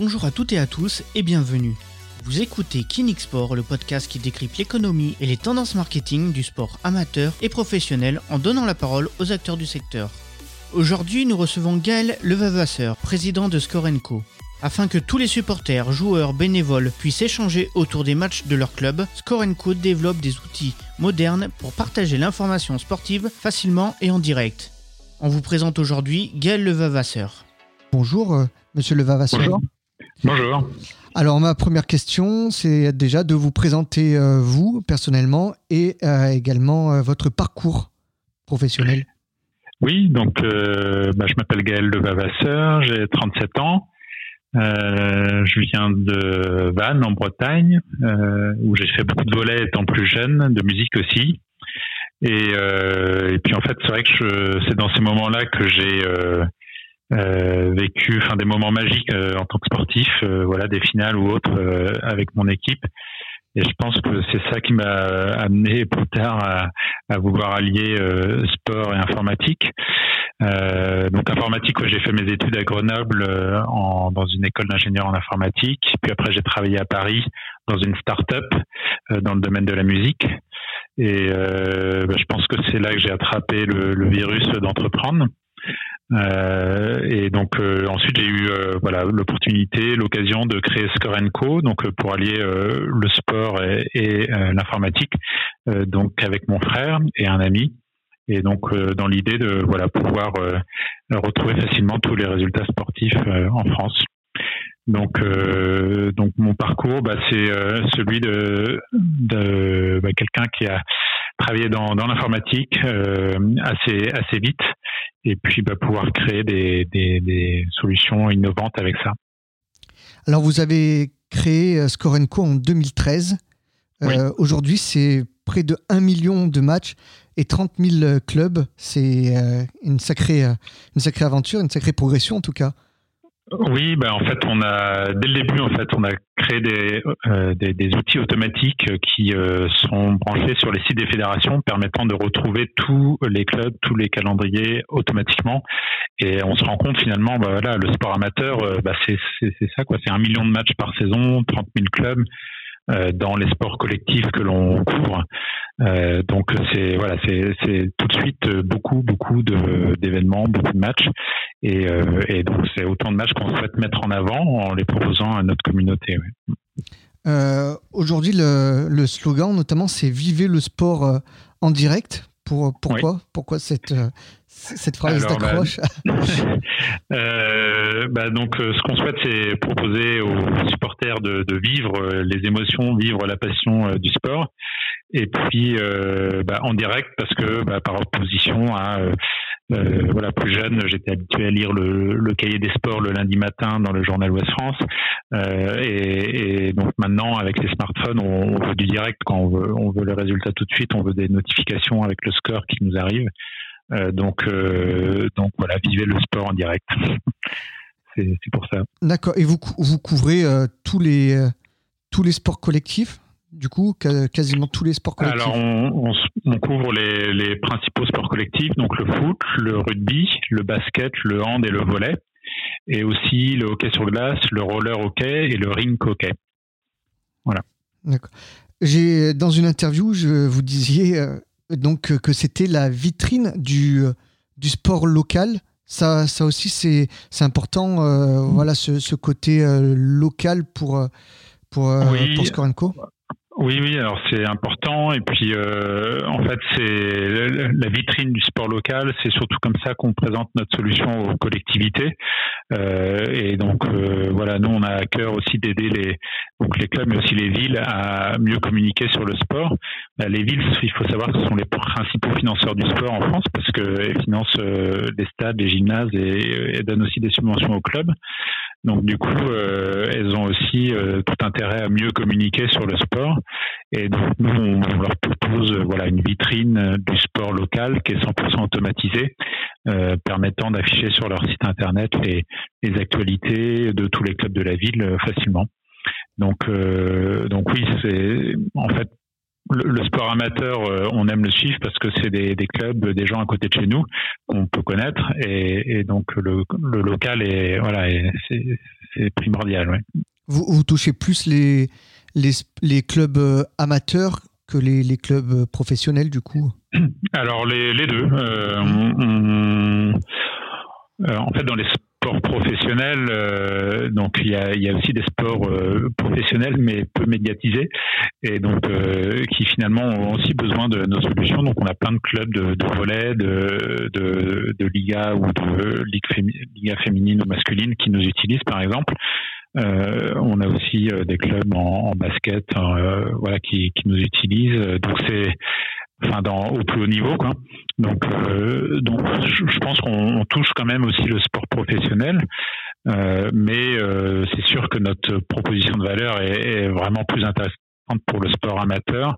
Bonjour à toutes et à tous et bienvenue. Vous écoutez Kinixport, le podcast qui décrypte l'économie et les tendances marketing du sport amateur et professionnel en donnant la parole aux acteurs du secteur. Aujourd'hui, nous recevons Gaël Levavasseur, président de Score Co. Afin que tous les supporters, joueurs, bénévoles puissent échanger autour des matchs de leur club, Score Co développe des outils modernes pour partager l'information sportive facilement et en direct. On vous présente aujourd'hui Gaël Levavasseur. Bonjour, euh, monsieur Levavasseur. Bonjour. Bonjour. Alors, ma première question, c'est déjà de vous présenter euh, vous personnellement et euh, également euh, votre parcours professionnel. Oui, donc bah, je m'appelle Gaël Levavasseur, j'ai 37 ans. Je viens de Vannes en Bretagne, où j'ai fait beaucoup de volets étant plus jeune, de musique aussi. Et, et puis en fait, c'est vrai que c'est dans ces moments-là que j'ai euh, vécu, enfin des moments magiques euh, en tant que sportif, euh, voilà, des finales ou autres euh, avec mon équipe. Et je pense que c'est ça qui m'a amené plus tard à, à vouloir allier euh, sport et informatique. Euh, donc informatique, j'ai fait mes études à Grenoble en, dans une école d'ingénieur en informatique. Puis après, j'ai travaillé à Paris dans une start-up dans le domaine de la musique. Et bah, je pense que c'est là que j'ai attrapé le, le virus d'entreprendre. Euh, et donc euh, ensuite j'ai eu euh, voilà l'opportunité, l'occasion de créer Score Co, donc euh, pour allier euh, le sport et, et, euh, l'informatique, donc avec mon frère et un ami. Et donc dans l'idée de voilà pouvoir retrouver facilement tous les résultats sportifs en France. Donc, donc mon parcours, bah, c'est celui de, de bah, quelqu'un qui a travaillé dans, dans l'informatique assez assez vite, et puis bah, pouvoir créer des, des, des solutions innovantes avec ça. Alors, vous avez créé euh, Score Co en 2013. Euh. Aujourd'hui, c'est près de 1 million de matchs et 30 000 clubs. C'est euh, une, sacrée, euh, une sacrée aventure, une sacrée progression en tout cas. Oui, bah en fait, on a dès le début, en fait, on a créé des euh, des, outils automatiques qui euh, sont branchés sur les sites des fédérations, permettant de retrouver tous les clubs, tous les calendriers automatiquement. Et on se rend compte finalement, bah voilà, le sport amateur, euh, c'est c'est c'est ça quoi, c'est un million de matchs par saison, 30 000 clubs. Euh, dans les sports collectifs que l'on couvre, Euh, donc c'est voilà, c'est tout de suite euh, beaucoup beaucoup d'événements, beaucoup de matchs. Et, donc, c'est autant de matchs qu'on souhaite mettre en avant en les proposant à notre communauté. Aujourd'hui, le, le slogan notamment, c'est Vivez le sport en direct. Pour, pourquoi Pourquoi cette, euh, cette phrase Alors, bah, d'accroche Euh, bah, donc, euh, ce qu'on souhaite, c'est proposer aux supporters de, de vivre les émotions, vivre la passion du sport. Et puis, euh, bah, en direct, parce que bah, par opposition à euh, voilà, plus jeune, j'étais habitué à lire le, cahier des sports le lundi matin dans le journal Ouest France. Euh, et, donc maintenant, avec les smartphones, on, on veut du direct quand on veut, le résultat tout de suite, on veut des notifications avec le score qui nous arrive. Euh, donc, voilà, vivez le sport en direct. c'est pour ça. D'accord. Et vous, vous couvrez tous, les, tous les sports collectifs? Du coup, quasiment tous les sports collectifs Alors, on, on s- on couvre les, les principaux sports collectifs, donc le foot, le rugby, le basket, le hand et le volley, et aussi le hockey sur glace, le roller hockey et le ring hockey. J'ai dans une interview, je vous disiez euh, donc que c'était la vitrine du, euh, du sport local. Ça, ça aussi, c'est important. euh, Voilà, ce, ce côté euh, local pour pour Oui. pour Score Co. Oui, oui, alors c'est important. Et puis, euh, en fait, c'est la vitrine du sport local. C'est surtout comme ça qu'on présente notre solution aux collectivités. Euh, et donc, euh, voilà, nous, on a à cœur aussi d'aider les, donc les clubs, mais aussi les villes à mieux communiquer sur le sport. Euh, Les villes, il faut savoir que ce sont les principaux financeurs du sport en France parce qu'elles financent euh, les stades, les gymnases et, et donnent aussi des subventions aux clubs. Donc du coup, euh, elles ont aussi euh, tout intérêt à mieux communiquer sur le sport. Et donc nous, on, leur propose euh, voilà une vitrine euh, du sport local qui est 100% automatisée, euh, permettant d'afficher sur leur site internet les, les actualités de tous les clubs de la ville euh, facilement. Donc euh, donc oui, c'est en fait le, sport amateur, on aime le suivre parce que c'est des, clubs, des gens à côté de chez nous qu'on peut connaître, et, donc le, local est voilà, c'est primordial. Vous, vous, touchez plus les, les, les clubs amateurs que les, les, clubs professionnels du coup? Alors les, les deux. Euh, euh, en fait, dans les professionnels, euh, donc il y a, y a, aussi des sports professionnels mais peu médiatisés et donc qui finalement ont aussi besoin de nos solutions. Donc on a plein de clubs de, de volet, de, de, de, liga ou de ligue, liga féminine ou masculine qui nous utilisent par exemple. Euh, on a aussi euh, des clubs en, basket, euh, voilà, qui, qui, nous utilisent. Donc c'est, enfin, dans au plus haut niveau, quoi. Donc, donc, je, pense qu'on touche quand même aussi le sport professionnel. mais c'est sûr que notre proposition de valeur est, est, vraiment plus intéressante pour le sport amateur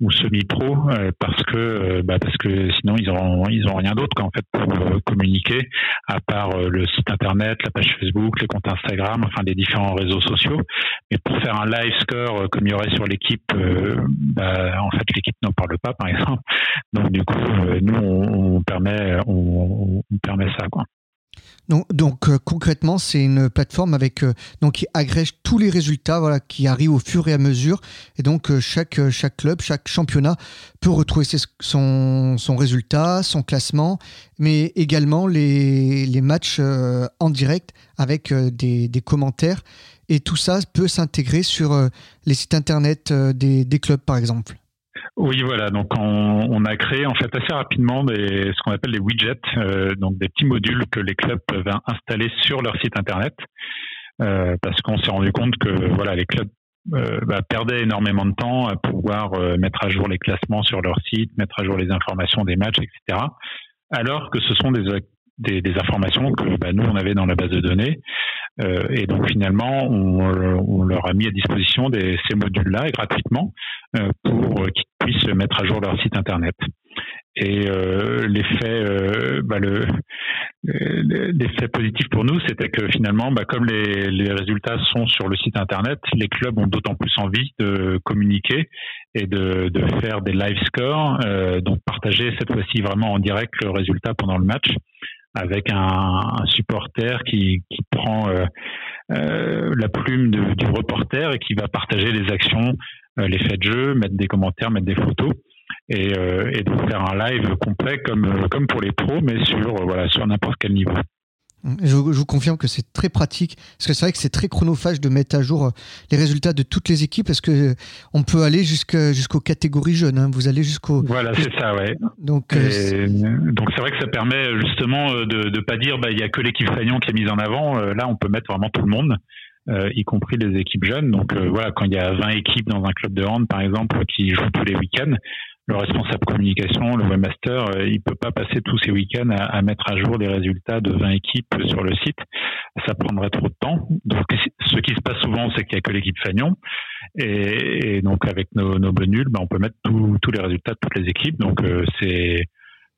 ou semi-pro euh, parce que euh, bah parce que sinon ils auront ils ont rien d'autre qu'en fait pour euh, communiquer à part le site internet, la page Facebook, les comptes Instagram, enfin les différents réseaux sociaux. Mais pour faire un live score comme il y aurait sur l'équipe, bah, en fait l'équipe n'en parle pas par exemple. Donc du coup nous on, on permet on, on permet ça quoi. Donc, euh, concrètement, c'est une plateforme avec euh, donc qui agrège tous les résultats qui arrivent au fur et à mesure. Et donc euh, chaque, chaque club, chaque championnat peut retrouver son, son résultat, son classement, mais également les, matchs en direct avec des, commentaires. Et tout ça peut s'intégrer sur les sites internet des clubs, par exemple. Oui, voilà. Donc, on, a créé en fait assez rapidement des, ce qu'on appelle les widgets, euh, donc des petits modules que les clubs peuvent installer sur leur site internet, euh, parce qu'on s'est rendu compte que voilà, les clubs euh, bah, perdaient énormément de temps à pouvoir mettre à jour les classements sur leur site, mettre à jour les informations des matchs, etc. Alors que ce sont des, des, informations que bah, nous on avait dans la base de données. Et donc finalement, on, leur a mis à disposition des, ces modules-là gratuitement pour qu'ils puissent mettre à jour leur site internet. Et euh, l'effet, euh, bah, le, l'effet positif pour nous, c'était que finalement, bah, comme les, les, résultats sont sur le site internet, les clubs ont d'autant plus envie de communiquer et de, de faire des live scores, euh, donc partager cette fois-ci vraiment en direct le résultat pendant le match avec un, supporter qui, qui prend euh, euh, la plume de, du reporter et qui va partager les actions euh, les faits de jeu, mettre des commentaires, mettre des photos. Et, euh, et donc faire un live complet comme, euh, comme pour les pros, mais sur, voilà, sur n'importe quel niveau. Je, vous confirme que c'est très pratique parce que c'est vrai que c'est très chronophage de mettre à jour les résultats de toutes les équipes parce que on peut aller jusqu'aux catégories jeunes. Hein. Vous allez jusqu'au voilà c'est ça ouais. Donc donc c'est vrai que ça permet justement de ne pas dire bah il y a que l'équipe Fagnon qui est mise en avant. Là on peut mettre vraiment tout le monde. Euh, y compris les équipes jeunes. Donc euh, voilà, quand il y a 20 équipes dans un club de hand, par exemple, qui jouent tous les week-ends, le responsable communication, le webmaster, euh, il peut pas passer tous ces week-ends à, mettre à jour les résultats de 20 équipes sur le site. Ça prendrait trop de temps. Donc, ce qui se passe souvent, c'est qu'il n'y a que l'équipe Fagnon. Et, donc, avec nos, nos bonus, ben, on peut mettre tous les résultats de toutes les équipes. Donc, c'est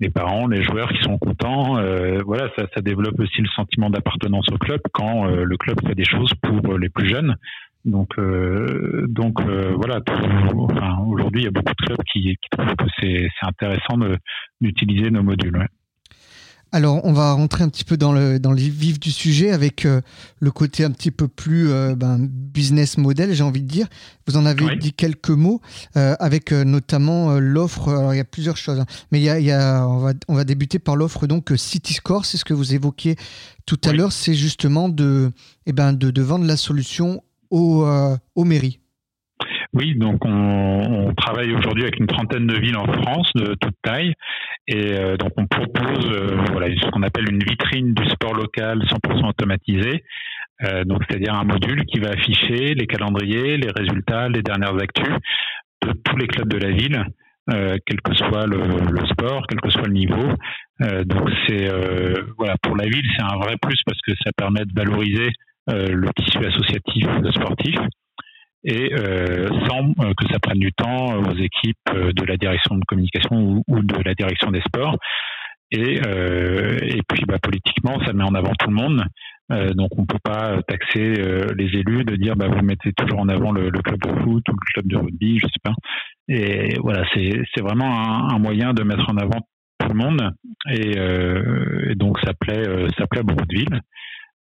les parents, les joueurs qui sont contents. Euh, voilà, ça, développe aussi le sentiment d'appartenance au club quand euh, le club fait des choses pour les plus jeunes. Donc, euh, donc voilà. Enfin, Aujourd'hui, il y a beaucoup de clubs qui, qui trouvent que c'est intéressant d'utiliser nos modules. Ouais. Alors, on va rentrer un petit peu dans le, dans le vif du sujet avec euh, le côté un petit peu plus euh, ben, business model, j'ai envie de dire. Vous en avez dit quelques mots, euh, avec notamment l'offre. Alors, il y a plusieurs choses, hein. mais il y a, on, va, on va débuter par l'offre donc City Score, c'est ce que vous évoquiez tout à l'heure, c'est justement de, eh ben, de, de, vendre la solution aux, aux mairies. Oui, donc on, travaille aujourd'hui avec une trentaine de villes en France de toute taille et euh, donc on propose euh, voilà ce qu'on appelle une vitrine du sport local 100% automatisé. Euh, donc c'est-à-dire un module qui va afficher les calendriers, les résultats, les dernières actus de tous les clubs de la ville, quel que soit le, sport, quel que soit le niveau. donc c'est voilà pour la ville c'est un vrai plus parce que ça permet de valoriser le tissu associatif sportif et euh, sans euh, que ça prenne du temps aux équipes euh, de la direction de communication ou, de la direction des sports. Et, et puis bah, politiquement, ça met en avant tout le monde. donc on peut pas taxer les élus de dire bah vous mettez toujours en avant le, club de foot ou le club de rugby, je sais pas. Et voilà, c'est vraiment un, moyen de mettre en avant tout le monde et, donc ça plaît ça plaît à beaucoup de villes.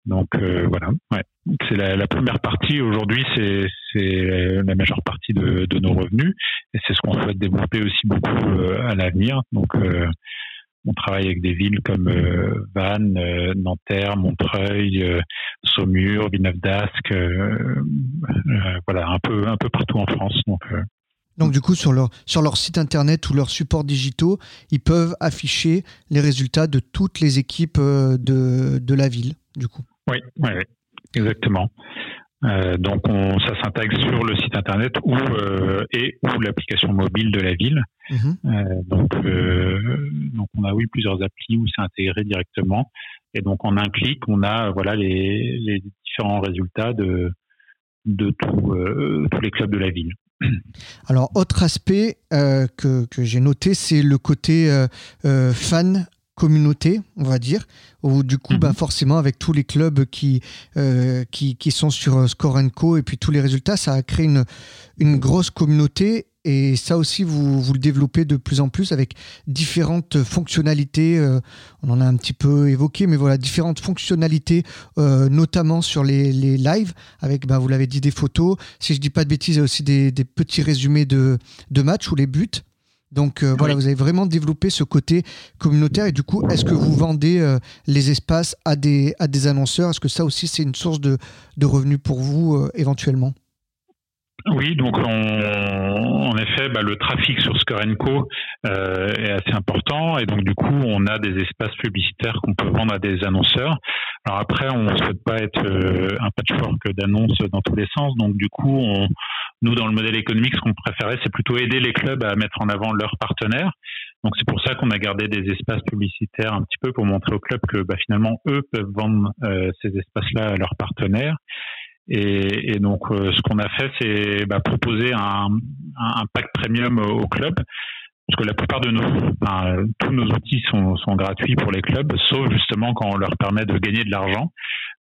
Donc voilà, ouais. C'est la, première partie aujourd'hui, c'est la majeure partie de, nos revenus et c'est ce qu'on souhaite développer aussi beaucoup à l'avenir. Donc on travaille avec des villes comme euh, Vannes, euh, Nanterre, Montreuil, euh, Saumur, Villeneuve-d'Ascq, voilà, un peu, un peu partout en France. Donc, donc du coup, sur leur, sur leur site internet ou leurs supports digitaux, ils peuvent afficher les résultats de toutes les équipes de, de la ville, du coup. Oui, oui, oui exactement. Euh, donc on, ça s'intègre sur le site internet ou euh, et ou l'application mobile de la ville. Mhm. Euh, donc, donc on a oui plusieurs applis où c'est intégré directement et donc en un clic on a voilà les, les différents résultats de de tous les clubs de la ville. Alors autre aspect que, que j'ai noté c'est le côté fan communauté, on va dire, où du coup, ben forcément, avec tous les clubs qui, euh, qui, qui, sont sur euh, Score Co et puis tous les résultats, ça a créé une, une grosse communauté. Et ça aussi, vous, vous le développez de plus en plus avec différentes fonctionnalités. Euh, on en a un petit peu évoqué, mais voilà, différentes fonctionnalités, notamment sur les, les lives, avec, ben, vous l'avez dit, des photos. Si je dis pas de bêtises, il y a aussi des, des petits résumés de, de matchs ou les buts. Donc euh, voilà, vous avez vraiment développé ce côté communautaire et du coup, est-ce que vous vendez euh, les espaces à des, à des annonceurs? Est-ce que ça aussi, c'est une source de, de revenus pour vous euh, éventuellement? Oui, donc en effet, bah, le trafic sur Score Co est assez important et donc du coup, on a des espaces publicitaires qu'on peut vendre à des annonceurs. Alors après, on ne souhaite pas être un patchwork d'annonces dans tous les sens, donc du coup, on, nous, dans le modèle économique, ce qu'on préférait, c'est plutôt aider les clubs à mettre en avant leurs partenaires. Donc c'est pour ça qu'on a gardé des espaces publicitaires un petit peu pour montrer aux clubs que bah, finalement, eux peuvent vendre euh, ces espaces-là à leurs partenaires. Et, et donc euh, ce qu'on a fait, c'est bah, proposer un, un, pack premium aux clubs parce que la plupart de nos, tous nos outils sont, sont, gratuits pour les clubs, sauf justement quand on leur permet de gagner de l'argent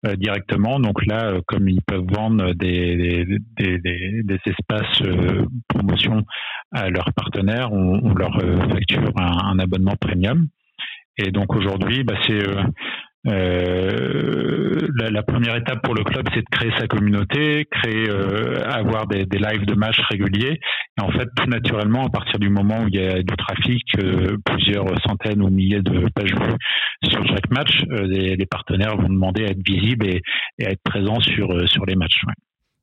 euh, directement. Donc là, euh, comme ils peuvent vendre des, des, des, des espaces euh, promotion à leurs partenaires, on, on leur facture un, un, abonnement premium. Et donc aujourd'hui, bah, c'est euh, la, la, première étape pour le club, c'est de créer sa communauté, créer, euh, avoir des, des lives de matchs réguliers. Et en fait, tout naturellement, à partir du moment où il y a du trafic, euh, plusieurs centaines ou milliers de pages vues sur chaque match, euh, les, les, partenaires vont demander à être visibles et, et à être présents sur euh, sur les matchs.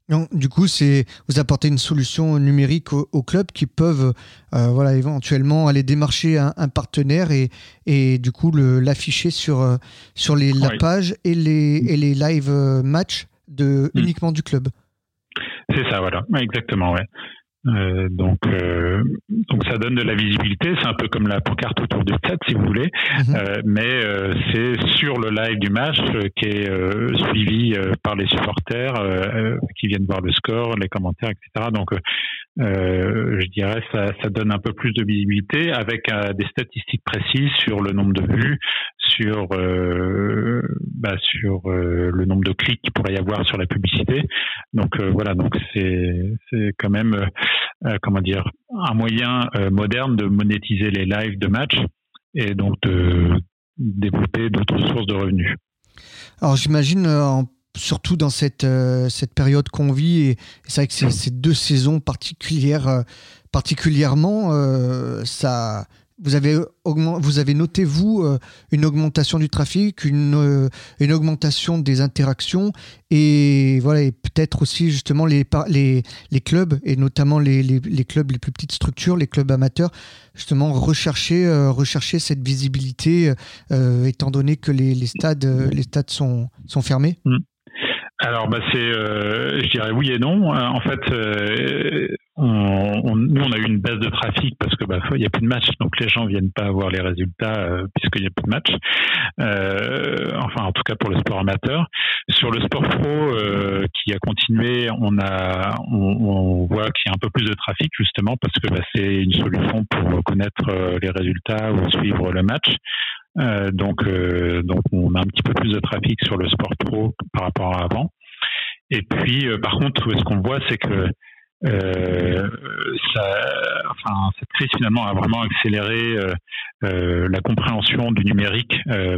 Donc, du coup, c'est vous apportez une solution numérique aux, au clubs qui peuvent, euh, voilà, éventuellement aller démarcher un, un partenaire et, et du coup l'afficher sur euh, sur les la page et les et les live euh, matchs de mm. uniquement du club. C'est ça, voilà, exactement, ouais. Euh, donc, euh, donc ça donne de la visibilité. C'est un peu comme la pancarte autour du stade, si vous voulez, mhm. euh, mais c'est sur le live du match qui est suivi par les supporters qui viennent voir le score, les commentaires, etc. Donc, je dirais ça, donne un peu plus de visibilité avec des statistiques précises sur le nombre de vues, sur bah, sur le nombre de clics qu'il pourrait y avoir sur la publicité. Donc voilà, donc c'est quand même euh, comment dire, un moyen euh, moderne de monétiser les lives de match et donc de développer d'autres sources de revenus. Alors j'imagine euh, surtout dans cette, cette période qu'on vit, et, c'est vrai que ces deux saisons particulières, particulièrement, ça, vous avez, vous avez noté, vous, euh, une augmentation du trafic, une, euh, une augmentation des interactions. Et voilà et peut-être aussi justement les, les, les clubs et notamment les, les, les, clubs, les plus petites structures, les clubs amateurs, justement rechercher, euh, rechercher cette visibilité étant donné que les, les, stades, les stades sont, sont fermés. Mmh. Alors, bah, c'est, je dirais oui et non. En fait, on, nous, on a eu une baisse de trafic parce que bah, il n'y a plus de match, donc les gens viennent pas voir les résultats euh, puisqu'il n'y a plus de match. Euh, enfin, en tout cas pour le sport amateur. Sur le sport pro euh, qui a continué, on a, on, voit qu'il y a un peu plus de trafic justement parce que bah, c'est une solution pour connaître les résultats ou suivre le match. Donc, donc on a un petit peu plus de trafic sur le sport pro par rapport à avant. Et puis, par contre, ce qu'on voit, c'est que euh, ça, enfin, cette crise finalement a vraiment accéléré euh, euh, la compréhension du numérique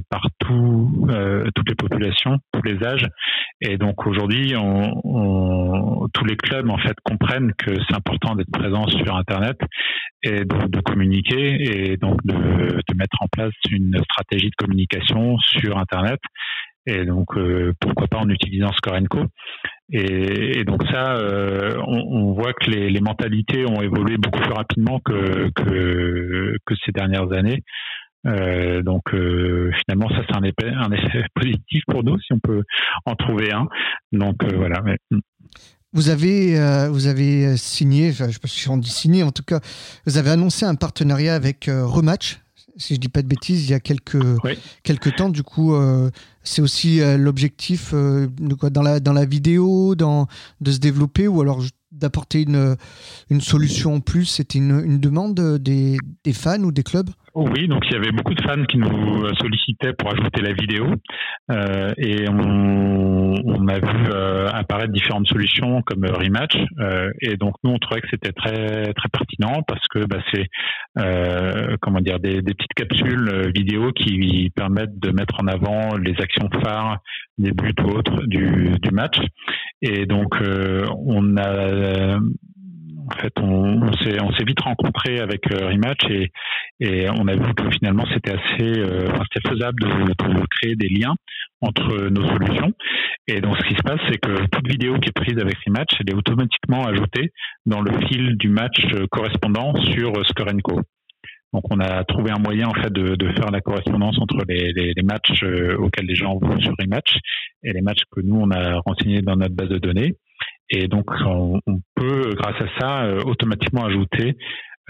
par tout, toutes les populations, tous les âges. Et donc aujourd'hui, on, tous les clubs en fait comprennent que c'est important d'être présent sur Internet et de, de communiquer et donc de, de, mettre en place une stratégie de communication sur Internet et donc euh, pourquoi pas en utilisant Scorenco. Et, donc ça, euh, on, voit que les, mentalités ont évolué beaucoup plus rapidement que, que, ces dernières années. Euh, donc finalement, ça c'est un effet, positif pour nous si on peut en trouver un. Donc voilà. Hmm. Vous avez, vous avez signé, je ne sais pas si on dit signé, en tout cas, vous avez annoncé un partenariat avec Rematch, si je dis pas de bêtises, il y a quelques, quelques temps. Du coup, euh, c'est aussi euh, l'objectif euh, dans, la, dans la vidéo, dans, de se développer ou alors d'apporter une, une solution en plus. C'était une, une demande des, des fans ou des clubs? Oui, donc il y avait beaucoup de fans qui nous sollicitaient pour ajouter la vidéo euh, et on, on, a vu euh, apparaître différentes solutions comme Rematch euh, et donc nous on trouvait que c'était très très pertinent parce que bah, c'est euh, comment dire des, des, petites capsules vidéo qui permettent de mettre en avant les actions phares, des buts ou autres du, du match. Et donc on a en fait, on, s'est vite rencontré avec euh, Rematch et, on a vu que finalement c'était assez euh, faisable de, créer des liens entre nos solutions. Et donc ce qui se passe, c'est que toute vidéo qui est prise avec Rematch, elle est automatiquement ajoutée dans le fil du match euh, correspondant sur Scorenco. Donc on a trouvé un moyen en fait de, faire la correspondance entre les, les, les, matchs auxquels les gens vont sur Rematch et les matchs que nous on a renseignés dans notre base de données. Et donc, on, peut, grâce à ça, euh, automatiquement ajouter,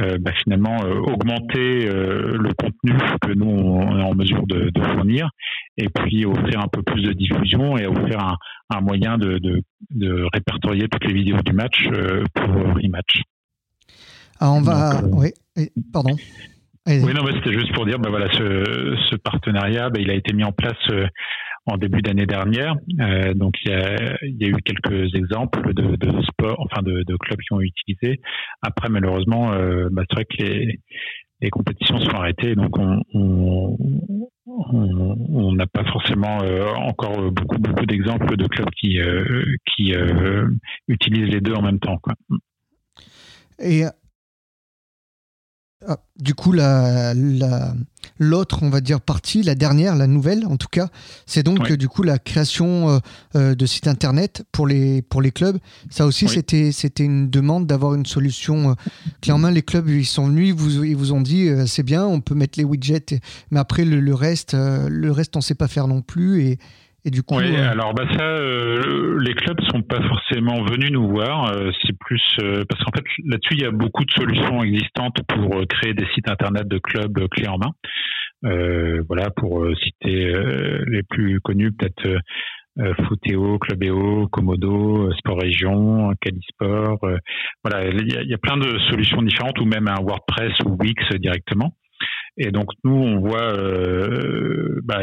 euh, bah, finalement, euh, augmenter le contenu que nous, on est en mesure de, de, fournir, et puis offrir un peu plus de diffusion et offrir un, un moyen de, de, de, répertorier toutes les vidéos du match pour rematch. Ah, on va. oui, pardon. Oui, non, c'était juste pour dire, bah, voilà, ce, ce partenariat, bah, il a été mis en place en début d'année dernière. Euh, donc il y, a, eu quelques exemples de, sports, enfin de, clubs qui ont utilisé. Après, malheureusement, euh, bah, c'est vrai que les, compétitions sont arrêtées, donc on n'a pas forcément euh, encore beaucoup beaucoup d'exemples de clubs qui euh, qui utilisent les deux en même temps. Ah, du coup, la, l'autre, on va dire, partie, la dernière, la nouvelle en tout cas, c'est donc du coup la création euh, euh, de sites internet pour les, pour les clubs. Ça aussi, c'était, c'était une demande d'avoir une solution. Euh, clairement, les clubs, ils sont venus, ils vous, ils vous ont dit c'est bien, on peut mettre les widgets, mais après, le, le reste, le reste, on ne sait pas faire non plus. Et, et du coup, oui, euh, alors bah ça, euh, les clubs sont pas forcément venus nous voir. Euh, c'est plus parce qu'en fait là-dessus il y a beaucoup de solutions existantes pour créer des sites internet de clubs clés en main. voilà, pour citer les plus connus, peut-être Footeo, Clubeo, Komodo, Sport Région, Calisport. voilà, il y, a, il y, a, plein de solutions différentes, ou même un WordPress ou Wix directement. Et donc nous, on voit euh, bah,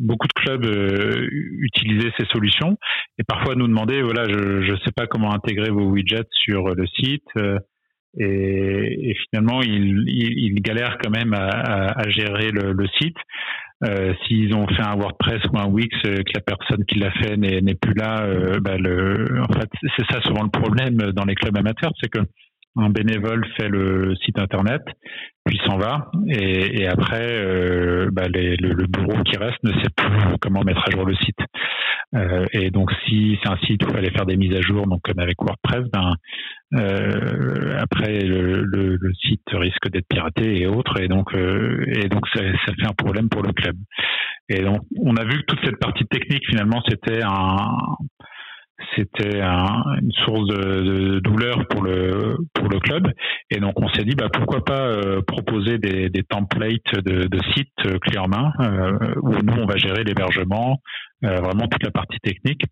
beaucoup de clubs euh, utiliser ces solutions et parfois nous demander, voilà, je ne sais pas comment intégrer vos widgets sur le site. Euh, et, et, finalement, ils, ils, galèrent quand même à, à, gérer le, le site. Euh, S'ils ont fait un WordPress ou un Wix, euh, que la personne qui l'a fait n'est plus là, euh, bah le, en fait, c'est ça souvent le problème dans les clubs amateurs, c'est que un bénévole fait le site internet, puis s'en va, et, après, euh, bah le, bureau qui reste ne sait plus comment mettre à jour le site. Euh, et donc, si c'est un site où il fallait faire des mises à jour, donc comme avec WordPress, ben euh, après le, site risque d'être piraté et autres, et donc euh, ça fait un problème pour le club. Et donc, on a vu que toute cette partie technique finalement c'était un c'était une source de, douleur pour le pour le club. Et donc on s'est dit bah pourquoi pas euh, proposer des, des templates de, de sites euh, clés en main euh, où nous on va gérer l'hébergement vraiment toute la partie technique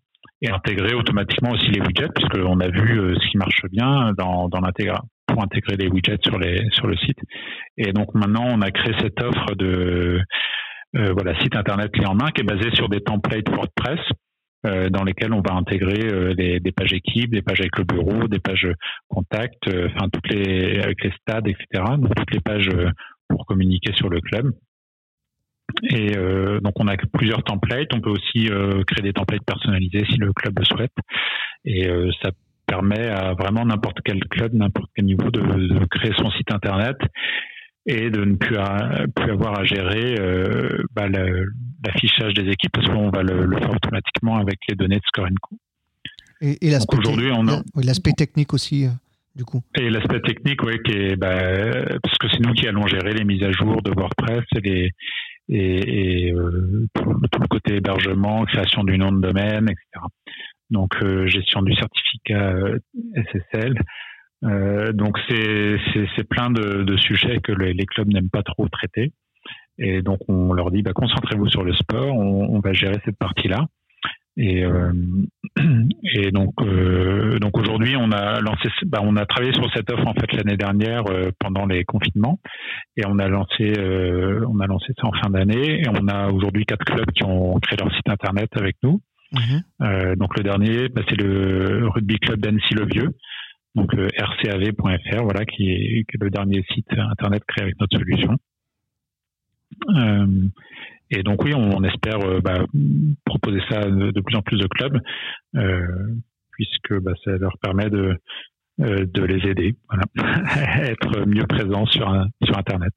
et intégrer automatiquement aussi les widgets puisqu'on a vu ce qui marche bien dans dans pour intégrer les widgets sur les sur le site. Et donc maintenant on a créé cette offre de voilà, site internet clé en main qui est basé sur des templates WordPress dans lesquels on va intégrer des pages équipes, des pages avec le bureau, des pages contact, enfin toutes les avec les stades, etc. Donc toutes les pages pour communiquer sur le club. Et euh, donc on a plusieurs templates. On peut aussi euh, créer des templates personnalisés si le club le souhaite. Et euh, ça permet à vraiment n'importe quel club, n'importe quel niveau de, créer son site internet et de ne plus, avoir à gérer bah, l'affichage des équipes parce qu'on va le, faire automatiquement avec les données de Score Et, et l'aspect technique aussi. Du coup. Et l'aspect technique, oui, qui est, bah, parce que c'est nous qui allons gérer les mises à jour de WordPress et les, et, et euh, tout, le côté hébergement, création du nom de domaine, etc. Donc euh, gestion du certificat euh, donc c'est plein de, de, sujets que les, clubs n'aiment pas trop traiter. Et donc on leur dit bah, concentrez-vous sur le sport, on, on va gérer cette partie-là. Et, euh, et donc, euh, donc aujourd'hui, on a lancé, bah, on a travaillé sur cette offre en fait l'année dernière euh, pendant les confinements, et on a lancé, on a lancé ça en fin d'année, et on a aujourd'hui quatre clubs qui ont créé leur site internet avec nous. Mhm. donc le dernier, bah, c'est le rugby club d'Annecy-le-Vieux, donc le rcav.fr, voilà, qui est, le dernier site internet créé avec notre solution. Et donc oui, on, espère euh, bah, proposer ça de, plus en plus de clubs, euh, puisque bah, ça leur permet de, euh, de les aider, voilà. être mieux présents sur, sur Internet.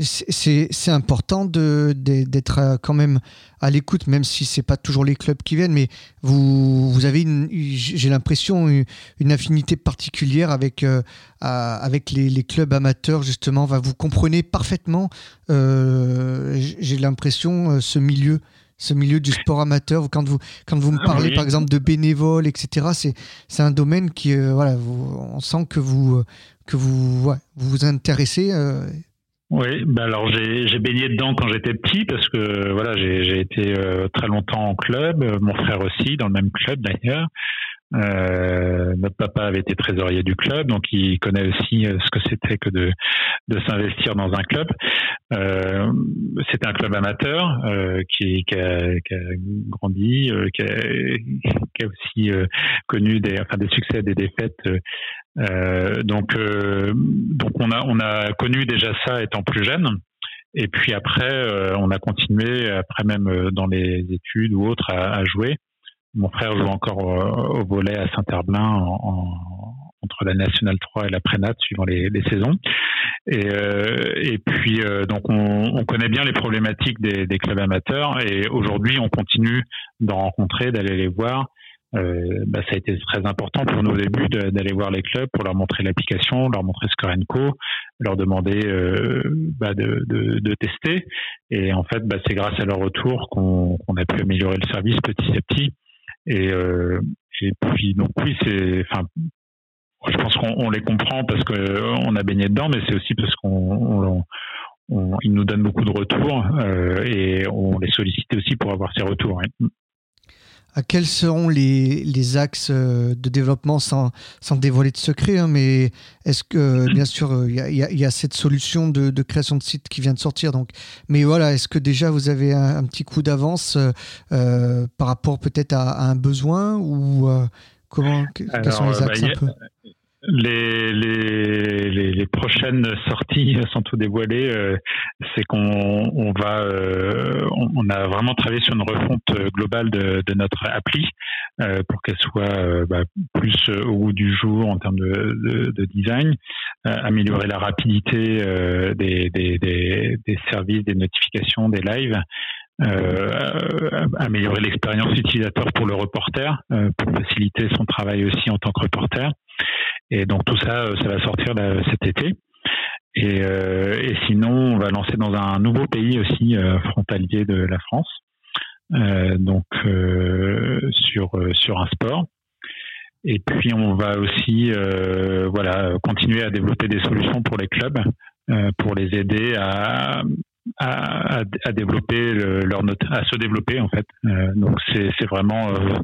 C'est important d'être euh, quand même à l'écoute, même si c'est pas toujours les clubs qui viennent, mais vous, vous avez, j'ai l'impression, une, affinité particulière avec, euh, avec les, clubs amateurs, justement. Vous comprenez parfaitement, j'ai l'impression, ce milieu ce milieu du sport amateur. Quand vous, quand vous me ah parlez, par exemple, de bénévoles, etc., c'est, c'est un domaine qui, euh, voilà, on sent que vous, que vous, vous vous intéressez. Euh. Oui, bah alors j'ai, baigné dedans quand j'étais petit parce que voilà j'ai, j'ai été euh, très longtemps en club, mon frère aussi dans le même club d'ailleurs. Euh, notre papa avait été trésorier du club, donc il connaît aussi euh, ce que c'était que de, de s'investir dans un club. Euh, c'était un club amateur euh, qui, qui, a, qui, a, grandi, euh, qui, a, qui, a, aussi connu des, enfin, des succès, des défaites. donc, donc on a on a connu déjà ça étant plus jeune. Et puis après, on a continué, après même dans les études ou autres, à, à jouer. Mon frère joue encore au, volet à Saint-Herblain entre la Nationale 3 et la Prénat suivant les, saisons. Et, euh, puis euh, donc on, connaît bien les problématiques des, clubs amateurs et aujourd'hui on continue d'en rencontrer, d'aller les voir. Euh, bah, ça a été très important pour nous au début d'aller voir les clubs pour leur montrer l'application, leur montrer Score leur demander bah, de, tester. Et en fait, bah, c'est grâce à leur retour qu'on a pu améliorer le service petit à petit. Et, euh, et puis donc oui, c'est, enfin, je pense qu'on les comprend parce qu'on a baigné dedans, mais c'est aussi parce qu'on ils nous donnent beaucoup de retours euh, et on les sollicite aussi pour avoir ces retours quels seront les, axes euh, de développement sans, sans dévoiler de secret, hein, mais est-ce que, bien sûr, il y, a cette solution de, création de site qui vient de sortir, donc, mais voilà, est-ce que déjà vous avez un, petit coup d'avance euh, par rapport peut-être à, un besoin ou comment, quels sont les axes bah, un peu? Les, les, les, prochaines sorties, sans tout dévoiler, euh, c'est qu'on on va, euh, on, a vraiment travaillé sur une refonte globale de, de notre appli euh, pour qu'elle soit bah, plus au goût du jour en termes de, de, design, améliorer la rapidité des, des, des, des, services, des notifications, des lives. améliorer l'expérience utilisateur pour le reporter, pour faciliter son travail aussi en tant que reporter. Et donc tout ça, euh, ça va sortir cet été. Et, euh, et, sinon, on va lancer dans un nouveau pays aussi euh, frontalier de la France, donc sur sur un sport. Et puis on va aussi voilà continuer à développer des solutions pour les clubs pour les aider à à, à, développer leur note, à se développer en fait. Euh, donc c'est vraiment euh,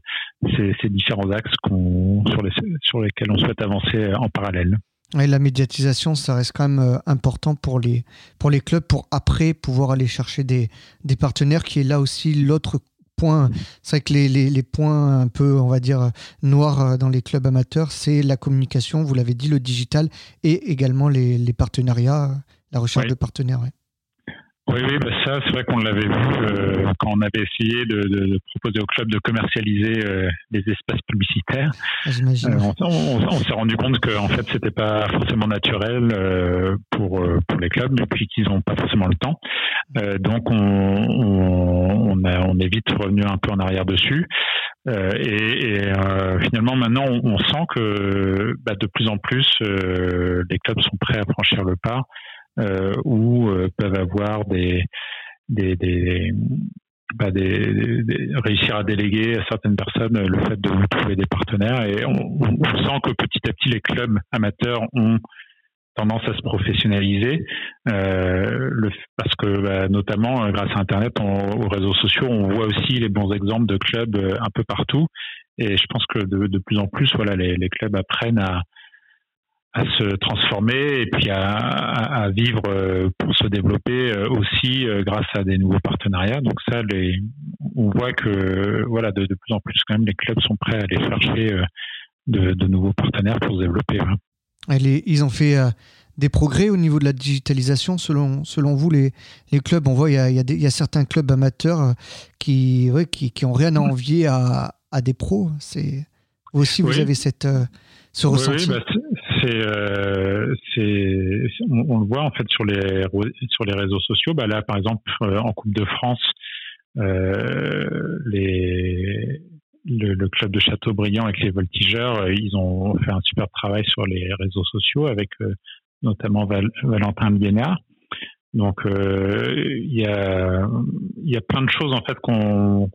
ces, différents axes sur, les, sur lesquels on souhaite avancer en parallèle. la médiatisation, ça reste quand même euh, important pour les, pour les clubs pour après pouvoir aller chercher des, des partenaires, qui est là aussi l'autre point. C'est vrai que les, les, les, points un peu, on va dire, noirs dans les clubs amateurs, c'est la communication, vous l'avez dit, le digital et également les, les partenariats, la recherche de partenaires. Oui, oui, bah ça, c'est vrai qu'on l'avait vu euh, quand on avait essayé de, de, de, proposer au club de commercialiser euh, les espaces publicitaires. Ah, euh, on, on, on s'est rendu compte que en fait, c'était pas forcément naturel euh, pour pour les clubs, depuis qu'ils n'ont pas forcément le temps. donc, on, on, a, on est vite revenu un peu en arrière dessus. et, et finalement, maintenant, on, sent que bah, de plus en plus, les clubs sont prêts à franchir le pas euh, ou euh, peuvent avoir des, des, des bah des, réussir à déléguer à certaines personnes le fait de trouver des partenaires. Et on, on, sent que petit à petit les clubs amateurs ont tendance à se professionnaliser euh, le, parce que bah, notamment grâce à internet on, aux réseaux sociaux on voit aussi les bons exemples de clubs un peu partout. Et je pense que de, de plus en plus voilà les, les clubs apprennent à, à se transformer et puis à, à, vivre euh, pour se développer euh, aussi euh, grâce à des nouveaux partenariats. Donc ça, les, on voit que voilà, de, de, plus en plus quand même, les clubs sont prêts à aller chercher de, de nouveaux partenaires pour se développer. Les, ils ont fait des progrès au niveau de la digitalisation selon, selon vous, les, les clubs? On voit il y a, il y a, des, il y a certains clubs amateurs qui, ouais, qui, qui ont rien à envier à, à des pros. C'est vous aussi, vous avez cette ce ressenti. Oui, bah euh, on, le voit en fait sur les sur les réseaux sociaux. Bah là, par exemple, euh, en Coupe de France, euh, le, club de Châteaubriand avec les voltigeurs, ils ont fait un super travail sur les réseaux sociaux avec notamment Valentin Liénard. Donc il y a il y a plein de choses en fait qu'on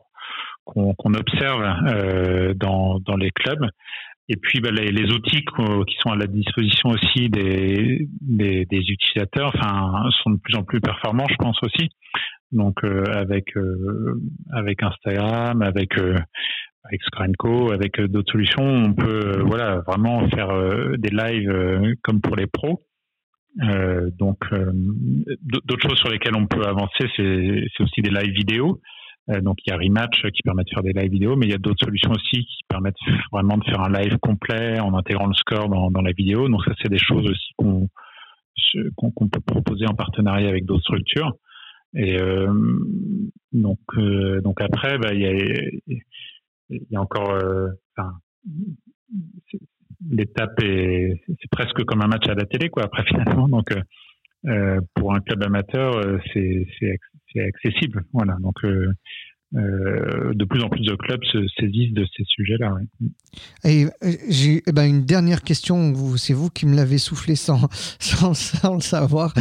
qu'on observe dans dans les clubs et puis bah, les, les, outils qui sont à la disposition aussi des, des, des, utilisateurs enfin, sont de plus en plus performants, je pense aussi. Donc euh, avec euh, avec Instagram, avec euh, avec Scorenco, avec d'autres solutions, on peut voilà vraiment faire des lives comme pour les pros. donc d'autres choses sur lesquelles on peut avancer, c'est aussi des lives vidéo. Euh, donc il y a Rematch qui permet de faire des live vidéo, mais il y a d'autres solutions aussi qui permettent vraiment de faire un live complet en intégrant le score dans, la vidéo. Donc ça c'est des choses aussi qu'on peut proposer en partenariat avec d'autres structures. Et euh, donc euh, donc après bah, il y a encore l'étape est c'est presque comme un match à la télé quoi après finalement donc pour un club amateur c'est c'est accessible voilà donc euh, de plus en plus de clubs se saisissent de ces sujets-là. Et euh, j'ai eh ben, une dernière question, c'est vous qui me l'avez soufflé sans, sans, le savoir.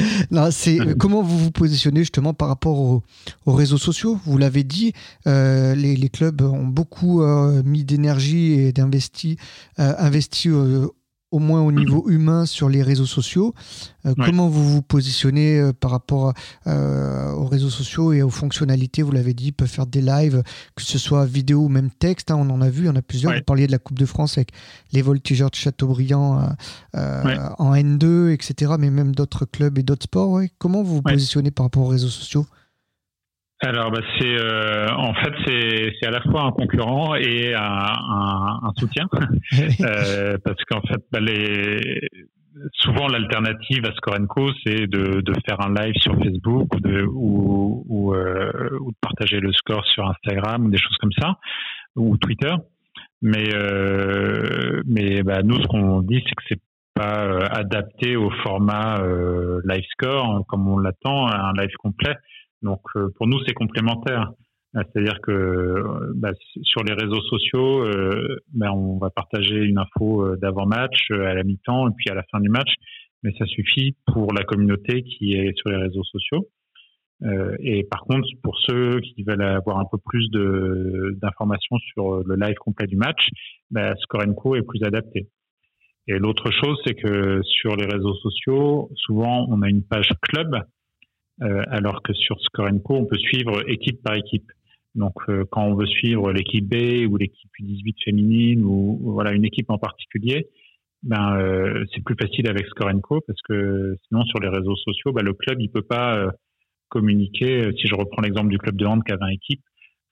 C'est euh, comment vous vous positionnez justement par rapport aux, réseaux sociaux? Vous l'avez dit, les, les, clubs ont beaucoup mis d'énergie et d'investi investi au moins au niveau humain sur les réseaux sociaux. Euh, comment vous vous positionnez euh, par rapport euh, aux réseaux sociaux et aux fonctionnalités Vous l'avez dit, ils peuvent faire des lives, que ce soit vidéo ou même texte. Hein, on en a vu, il y en a plusieurs. Vous parliez de la Coupe de France avec les voltigeurs de Châteaubriand en N2, etc. Mais même d'autres clubs et d'autres sports. Comment vous vous positionnez par rapport aux réseaux sociaux? Alors, bah, c'est euh, en fait c'est à la fois un concurrent et un, un, un soutien, euh, parce qu'en fait, bah, les, souvent l'alternative à Scorenco, c'est de, de, faire un live sur Facebook ou de, ou, ou, euh, ou de partager le score sur Instagram ou des choses comme ça, ou Twitter. Mais euh, mais bah, nous, ce qu'on dit, c'est que c'est pas euh, adapté au format euh, live score comme on l'attend, un live complet. Donc euh, pour nous, c'est complémentaire. Euh, c'est-à-dire que euh, bah, sur les réseaux sociaux, bah, on va partager une info d'avant-match, à la mi-temps et puis à la fin du match, mais ça suffit pour la communauté qui est sur les réseaux sociaux. et par contre, pour ceux qui veulent avoir un peu plus d'informations sur le live complet du match, bah, Score est plus adapté. Et l'autre chose, c'est que sur les réseaux sociaux, souvent, on a une page club euh, alors que sur Scorenco, on peut suivre équipe par équipe. Donc, euh, quand on veut suivre l'équipe B ou l'équipe U18 féminine ou, voilà une équipe en particulier, ben euh, c'est plus facile avec Score Co parce que sinon sur les réseaux sociaux, ben, le club il peut pas euh, communiquer. Si je reprends l'exemple du club de hand qui a 20 équipes,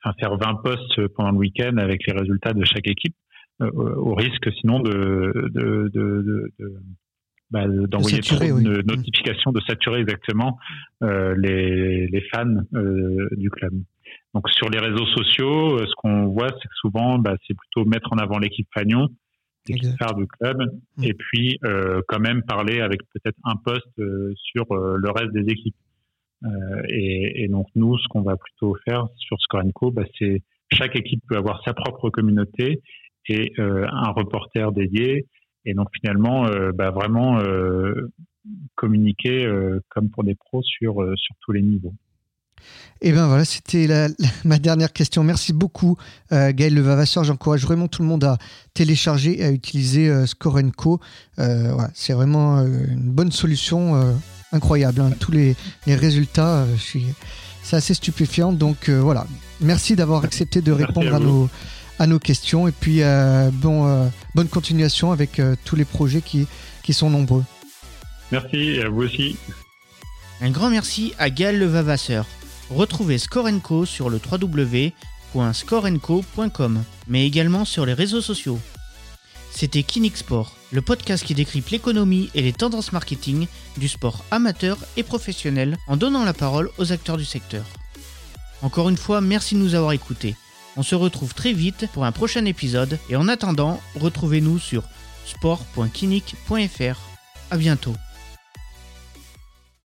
enfin faire 20 posts pendant le week-end avec les résultats de chaque équipe, euh, au risque sinon de, de, de, de bah, d'envoyer trop de notifications, de saturer exactement euh, les, les, fans euh, du club. Donc sur les réseaux sociaux, ce qu'on voit, c'est que souvent, bah, c'est plutôt mettre en avant l'équipe Fagnon, l'équipe phare du club, mm. et puis euh, quand même parler avec peut-être un poste sur le reste des équipes. Et, et, donc nous, ce qu'on va plutôt faire sur Scorenco, bah, c'est chaque équipe peut avoir sa propre communauté et euh, un reporter dédié. Et donc finalement, euh, bah, vraiment euh, communiquer comme pour des pros sur, sur tous les niveaux. Et eh bien voilà, c'était ma dernière question. Merci beaucoup Gaël Levavasseur. J'encourage vraiment tout le monde à télécharger et à utiliser Score Co. c'est vraiment une bonne solution, incroyable. Hein. Tous les, les résultats, c'est assez stupéfiant. Donc voilà, merci d'avoir accepté de répondre à, nos, à nos questions. Et puis, euh, bon, euh, bonne continuation avec euh, tous les projets qui, qui sont nombreux. Merci, et à vous aussi. Un grand merci à Gaël Levavasseur. Retrouvez Scorenco sur le www.scorenco.com, mais également sur les réseaux sociaux. C'était Kinix Sport, le podcast qui décrypte l'économie et les tendances marketing du sport amateur et professionnel en donnant la parole aux acteurs du secteur. Encore une fois, merci de nous avoir écoutés. On se retrouve très vite pour un prochain épisode et en attendant, retrouvez-nous sur sport.kinic.fr. À bientôt.